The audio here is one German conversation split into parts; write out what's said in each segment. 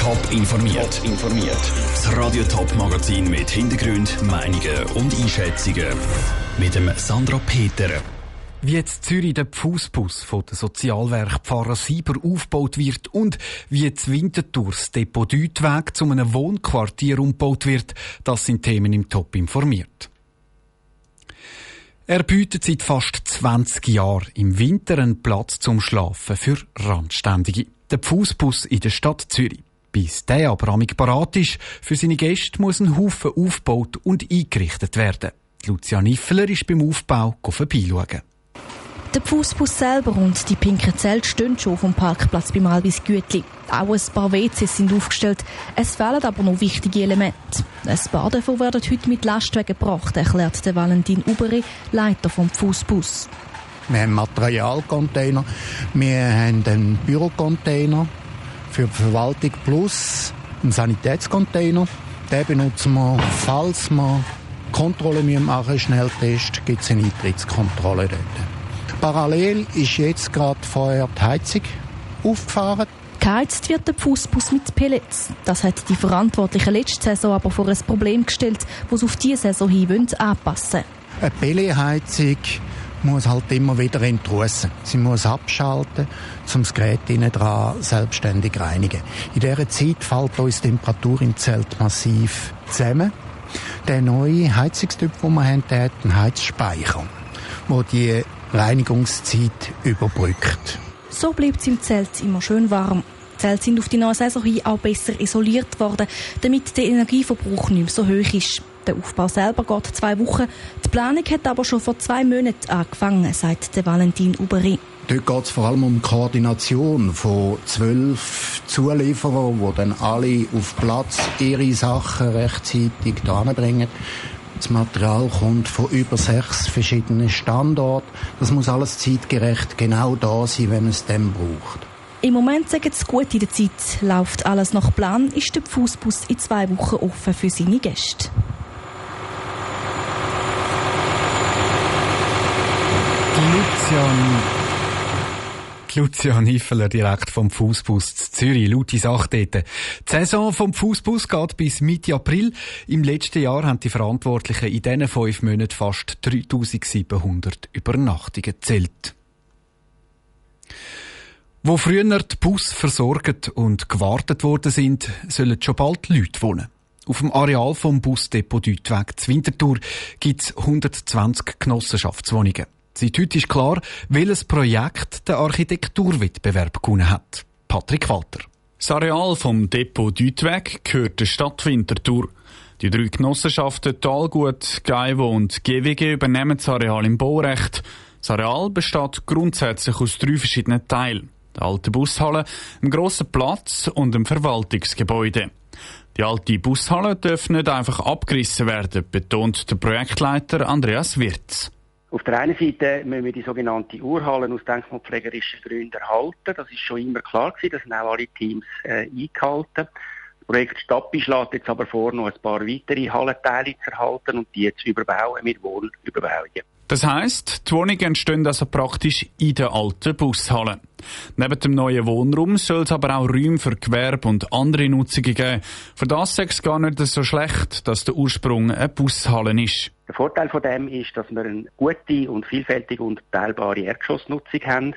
Top informiert. informiert. Das Radio Top Magazin mit Hintergrund, Meinungen und Einschätzungen mit dem Sandra Peter. Wie jetzt Zürich der Fußbus von der Sozialwerk Pfarrer Sieber aufgebaut wird und wie jetzt Winterthur das Depot Deutweg zu einem Wohnquartier umgebaut wird, das sind Themen im Top informiert. Er bietet seit fast 20 Jahren im Winter einen Platz zum Schlafen für Randständige. Der Fußbus in der Stadt Zürich. Bis der aber amig parat ist, für seine Gäste muss ein Haufen aufgebaut und eingerichtet werden. Lucia Niffeler ist beim Aufbau vorbeischauen. Der Fußbus selber und die pinken Zelte stehen schon auf dem Parkplatz beim Albis Gütli. Auch ein paar WCs sind aufgestellt. Es fehlen aber noch wichtige Elemente. Ein paar davon werden heute mit Lastwagen gebracht, erklärt der Valentin Uberi, Leiter vom Fußbus. Wir haben Materialcontainer, wir haben einen Bürocontainer für die Verwaltung plus einen Sanitätscontainer. Den benutzen wir, falls wir Kontrolle machen Schnelltest, gibt es eine Eintrittskontrolle dort. Parallel ist jetzt gerade vorher die Heizung aufgefahren. Geheizt wird der Fußbus mit Pellets. Das hat die Verantwortlichen letzte Saison aber vor ein Problem gestellt, das sie auf diese Saison hin anpassen wollen. Eine Pelletheizung muss halt immer wieder entrussen. Sie muss abschalten, um das Gerät innen dran selbstständig reinigen. In dieser Zeit fällt uns die Temperatur im Zelt massiv zusammen. Der neue Heizungstyp, den wir haben, der hat einen Heizspeicher, wo die Reinigungszeit überbrückt. So bleibt es im Zelt immer schön warm. Die Zelte sind auf die neue Saison hin auch besser isoliert worden, damit der Energieverbrauch nicht mehr so hoch ist. Der Aufbau selber geht zwei Wochen. Die Planung hat aber schon vor zwei Monaten angefangen, sagt der Valentin Uberi. Dort geht es vor allem um die Koordination von zwölf Zulieferern, die dann alle auf Platz ihre Sachen rechtzeitig bringen. Das Material kommt von über sechs verschiedenen Standorten. Das muss alles zeitgerecht genau da sein, wenn man es dann braucht. Im Moment sagen sie gut in der Zeit. Läuft alles nach Plan, ist der Fußbus in zwei Wochen offen für seine Gäste. Lucian Lucian Hiffeler direkt vom Fußbus Zürich. Laute Sache. Die Saison vom Fußbus geht bis Mitte April. Im letzten Jahr haben die Verantwortlichen in diesen fünf Monaten fast 3700 Übernachtungen gezählt. Wo früher die Bus versorgt und gewartet worden sind, sollen schon bald Leute wohnen. Auf dem Areal vom Busdepot Deutweg zu Winterthur gibt es 120 Genossenschaftswohnungen. Seit heute ist klar, welches Projekt der Architekturwettbewerb gewonnen hat. Patrick Walter. Das Areal vom Depot Deutweg gehört der Stadt Winterthur. Die drei Genossenschaften Talgut, Geivo und GWG übernehmen das Areal im Baurecht. Das Areal besteht grundsätzlich aus drei verschiedenen Teilen. Der alte Bushalle, einem grossen Platz und einem Verwaltungsgebäude. Die alte Bushalle darf nicht einfach abgerissen werden, betont der Projektleiter Andreas Wirz. Auf der einen Seite müssen wir die sogenannte Urhallen aus denkmalpflegerischen Gründen erhalten. Das ist schon immer klar gewesen, das sind auch alle Teams äh, eingehalten. Das Projekt Stappi schlägt jetzt aber vor, noch ein paar weitere Hallenteile zu erhalten und die zu überbauen mit Wohnüberbauungen. Das heisst, die Wohnungen entstehen also praktisch in der alten Bushalle. Neben dem neuen Wohnraum soll es aber auch Räume für Gewerbe und andere Nutzungen geben. Für das ist es gar nicht so schlecht, dass der Ursprung eine Bushalle ist. Der Vorteil von dem ist, dass wir eine gute und vielfältige und teilbare Erdgeschossnutzung haben,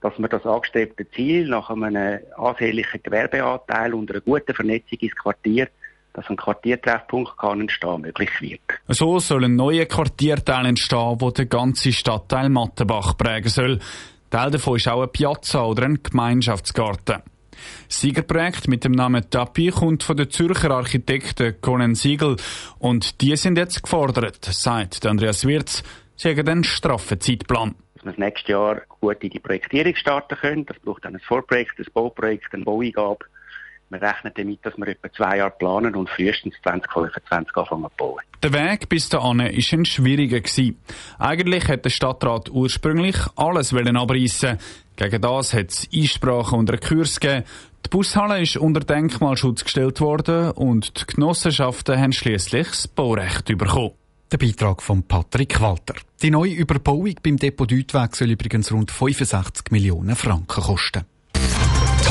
dass wir das angestrebte Ziel nach einem ansehnlichen Gewerbeanteil und einer guten Vernetzung ins Quartier dass ein Quartiertreffpunkt kann entstehen möglich wird. So soll ein neuer Quartierteil entstehen, der den ganzen Stadtteil Mattenbach prägen soll. Teil davon ist auch eine Piazza oder ein Gemeinschaftsgarten. Das Siegerprojekt mit dem Namen Tapi kommt von den Zürcher Architekten Conan Siegel. Und die sind jetzt gefordert, sagt Andreas Wirz, sie haben einen straffen Zeitplan. Dass wir das nächste Jahr gut in die Projektierung starten können, das braucht dann ein Vorprojekt, ein Bauprojekt, eine Baueingabe wir rechnen damit, dass wir etwa zwei Jahre planen und frühestens 2025 anfangen zu bauen. Der Weg bis dahin war ein schwieriger. Eigentlich hat der Stadtrat ursprünglich alles abreißen Gegen das hat es Einsprachen und Rekurs gegeben. Die Bushalle ist unter Denkmalschutz gestellt worden und die Genossenschaften haben schließlich das Baurecht bekommen. Der Beitrag von Patrick Walter. Die neue Überbauung beim Depot Deutweg soll übrigens rund 65 Millionen Franken kosten.